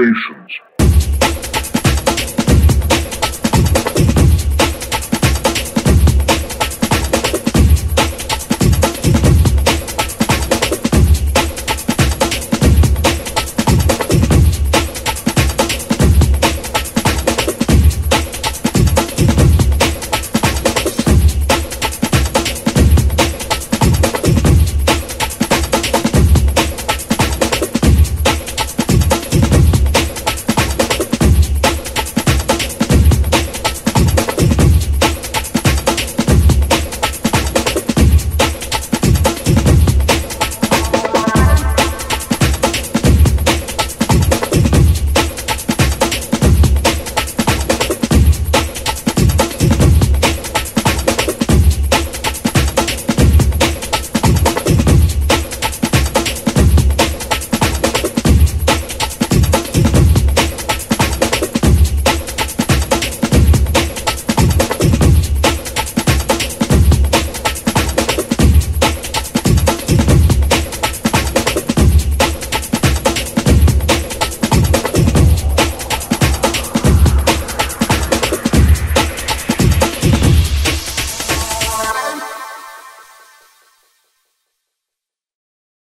Station.